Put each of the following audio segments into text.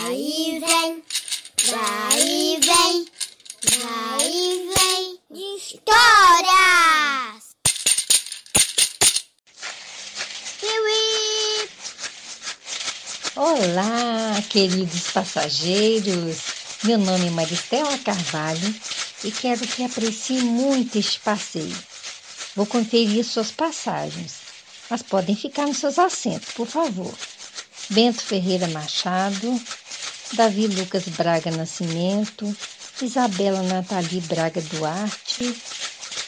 Vai vem, vai vem, vai vem. Histórias! Piuí! Olá, queridos passageiros. Meu nome é Maristela Carvalho e quero que apreciem muito este passeio. Vou conferir suas passagens, mas podem ficar nos seus assentos, por favor. Bento Ferreira Machado, Davi Lucas Braga Nascimento, Isabela Nathalie Braga Duarte,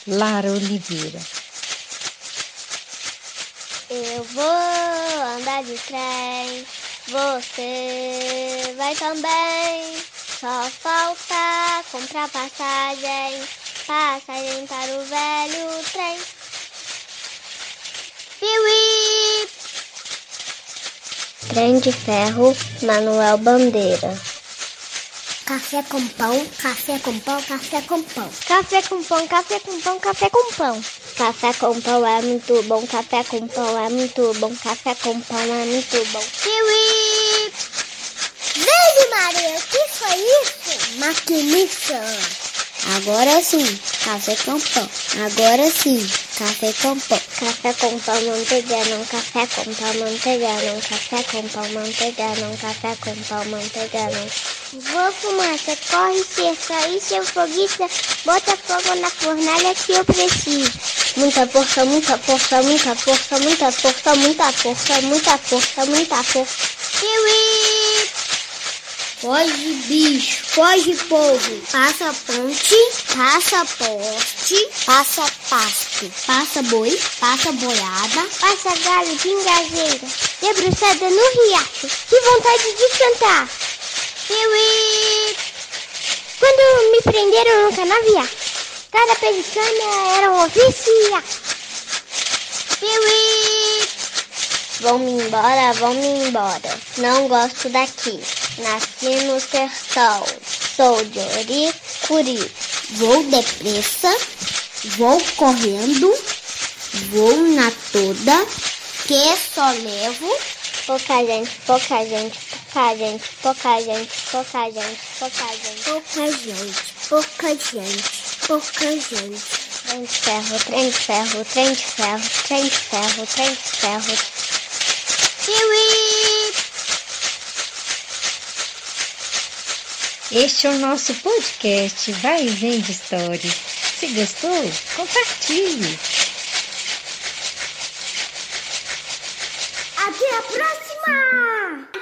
Lara Oliveira. Eu vou andar de trem, você vai também. Só falta comprar passagem, passagem para o velho trem. Piuí! Trem de ferro, Manuel Bandeira. Café com pão, café com pão, café com pão. Café com pão, café com pão, café com pão. Café com pão é muito bom, café com pão é muito bom, café com pão é muito bom. Kiwi! Verde Maria, o que foi isso? Maquinista. Agora sim, café com pão. Agora sim, café com pão. Café com pão, manteiga, não café com pão, manteiga, não café com pão, manteiga, não café com pão, manteiga, não. Vou fumaça, corre cerca, isso é foguista, bota fogo na fornalha que eu preciso. Muita força, muita força, muita força, muita força, muita força, muita força, muita força. Kiwi! Foge bicho, foge povo, passa ponte, passa poste, passa pasto, passa boi, passa boiada, passa galho de engazeira, debruçada no riacho, que vontade de cantar. Piuí! Quando me prenderam no canavial, cada pelicana era um oficial. Vão-me embora, vão-me embora. Não gosto daqui. Nasci no sertão. Sou de Oricuri. Vou depressa, vou correndo, vou na toda, que só levo pouca gente, pouca gente, pouca gente, pouca gente, pouca gente, pouca gente. Pouca gente, pouca gente, pouca gente. Trem de ferro, trem de ferro, trem de ferro, trem de ferro, trem de ferro. Kiwi! Este é o nosso podcast Vai e Vem de Histórias. Se gostou, compartilhe. Até a próxima!